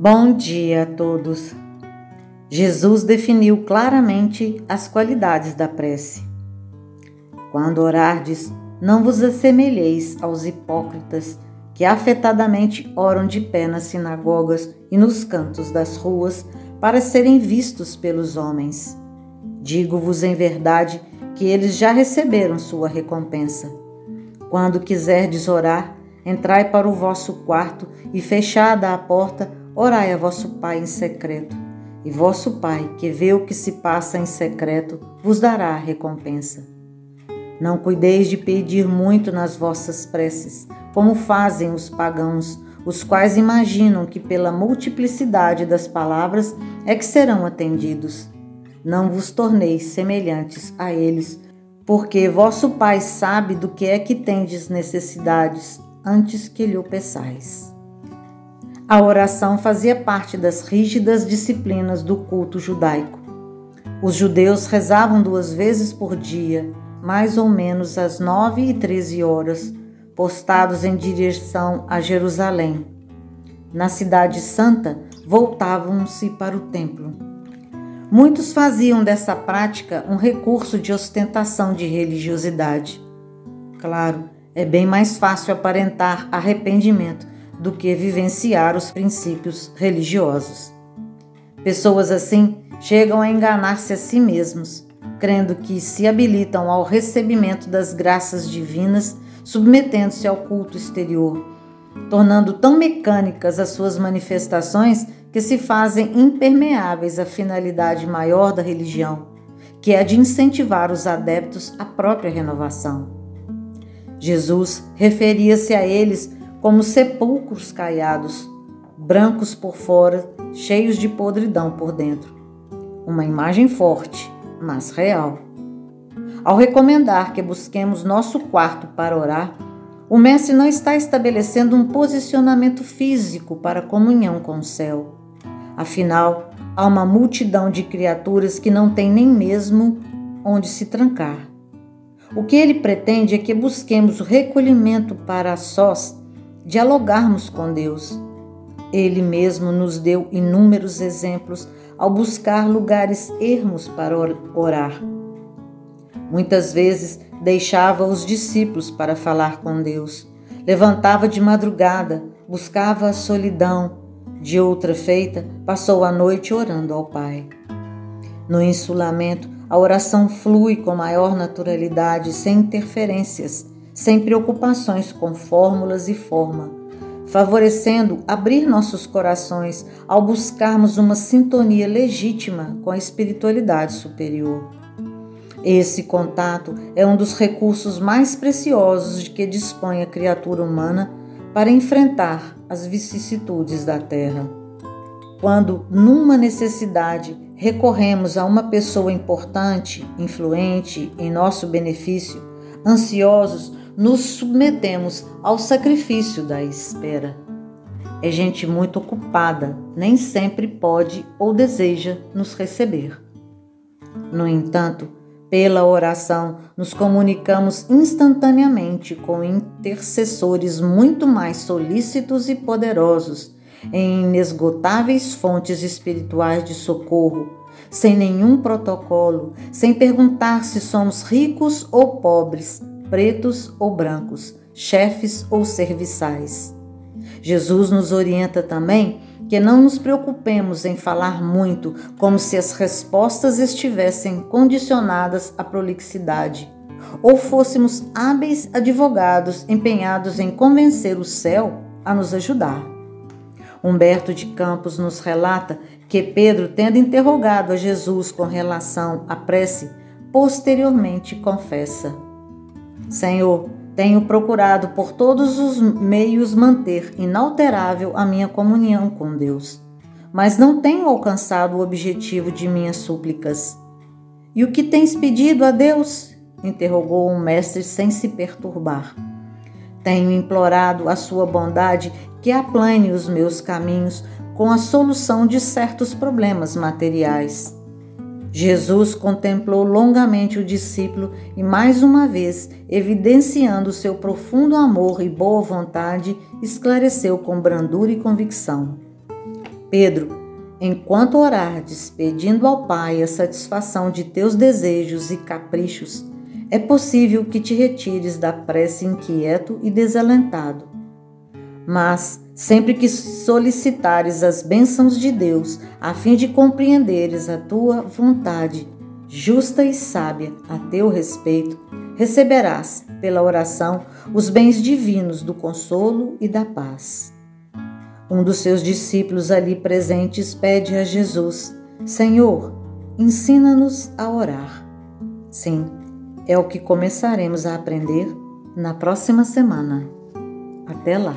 Bom dia a todos. Jesus definiu claramente as qualidades da prece. Quando orardes, não vos assemelheis aos hipócritas que afetadamente oram de pé nas sinagogas e nos cantos das ruas para serem vistos pelos homens. Digo-vos em verdade que eles já receberam sua recompensa. Quando quiserdes orar, entrai para o vosso quarto e, fechada a porta, Orai a vosso Pai em secreto, e vosso Pai, que vê o que se passa em secreto, vos dará recompensa. Não cuideis de pedir muito nas vossas preces, como fazem os pagãos, os quais imaginam que pela multiplicidade das palavras é que serão atendidos. Não vos torneis semelhantes a eles, porque vosso Pai sabe do que é que tendes necessidades antes que lhe o peçais. A oração fazia parte das rígidas disciplinas do culto judaico. Os judeus rezavam duas vezes por dia, mais ou menos às nove e treze horas, postados em direção a Jerusalém. Na Cidade Santa, voltavam-se para o templo. Muitos faziam dessa prática um recurso de ostentação de religiosidade. Claro, é bem mais fácil aparentar arrependimento do que vivenciar os princípios religiosos. Pessoas assim chegam a enganar-se a si mesmos, crendo que se habilitam ao recebimento das graças divinas, submetendo-se ao culto exterior, tornando tão mecânicas as suas manifestações que se fazem impermeáveis à finalidade maior da religião, que é a de incentivar os adeptos à própria renovação. Jesus referia-se a eles como sepulcros caiados, brancos por fora, cheios de podridão por dentro. Uma imagem forte, mas real. Ao recomendar que busquemos nosso quarto para orar, o Mestre não está estabelecendo um posicionamento físico para a comunhão com o céu. Afinal, há uma multidão de criaturas que não tem nem mesmo onde se trancar. O que ele pretende é que busquemos o recolhimento para sós dialogarmos com Deus. Ele mesmo nos deu inúmeros exemplos ao buscar lugares ermos para orar. Muitas vezes deixava os discípulos para falar com Deus. Levantava de madrugada, buscava a solidão. De outra feita, passou a noite orando ao Pai. No insulamento, a oração flui com maior naturalidade, sem interferências sem preocupações com fórmulas e forma, favorecendo abrir nossos corações ao buscarmos uma sintonia legítima com a espiritualidade superior. Esse contato é um dos recursos mais preciosos de que dispõe a criatura humana para enfrentar as vicissitudes da Terra. Quando, numa necessidade, recorremos a uma pessoa importante, influente em nosso benefício, ansiosos nos submetemos ao sacrifício da espera. É gente muito ocupada, nem sempre pode ou deseja nos receber. No entanto, pela oração, nos comunicamos instantaneamente com intercessores muito mais solícitos e poderosos, em inesgotáveis fontes espirituais de socorro, sem nenhum protocolo, sem perguntar se somos ricos ou pobres, pretos ou brancos, chefes ou serviçais. Jesus nos orienta também que não nos preocupemos em falar muito, como se as respostas estivessem condicionadas à prolixidade, ou fôssemos hábeis advogados empenhados em convencer o céu a nos ajudar. Humberto de Campos nos relata que Pedro, tendo interrogado a Jesus com relação à prece, posteriormente confessa: Senhor, tenho procurado por todos os meios manter inalterável a minha comunhão com Deus, mas não tenho alcançado o objetivo de minhas súplicas. E o que tens pedido a Deus? interrogou o mestre sem se perturbar. Tenho implorado a sua bondade que aplane os meus caminhos com a solução de certos problemas materiais. Jesus contemplou longamente o discípulo e, mais uma vez, evidenciando seu profundo amor e boa vontade, esclareceu com brandura e convicção: Pedro, enquanto orardes, pedindo ao Pai a satisfação de teus desejos e caprichos, é possível que te retires da prece inquieto e desalentado. Mas, sempre que solicitares as bênçãos de Deus, a fim de compreenderes a tua vontade, justa e sábia a teu respeito, receberás, pela oração, os bens divinos do consolo e da paz. Um dos seus discípulos ali presentes pede a Jesus: Senhor, ensina-nos a orar. Sim, é o que começaremos a aprender na próxima semana. Até lá!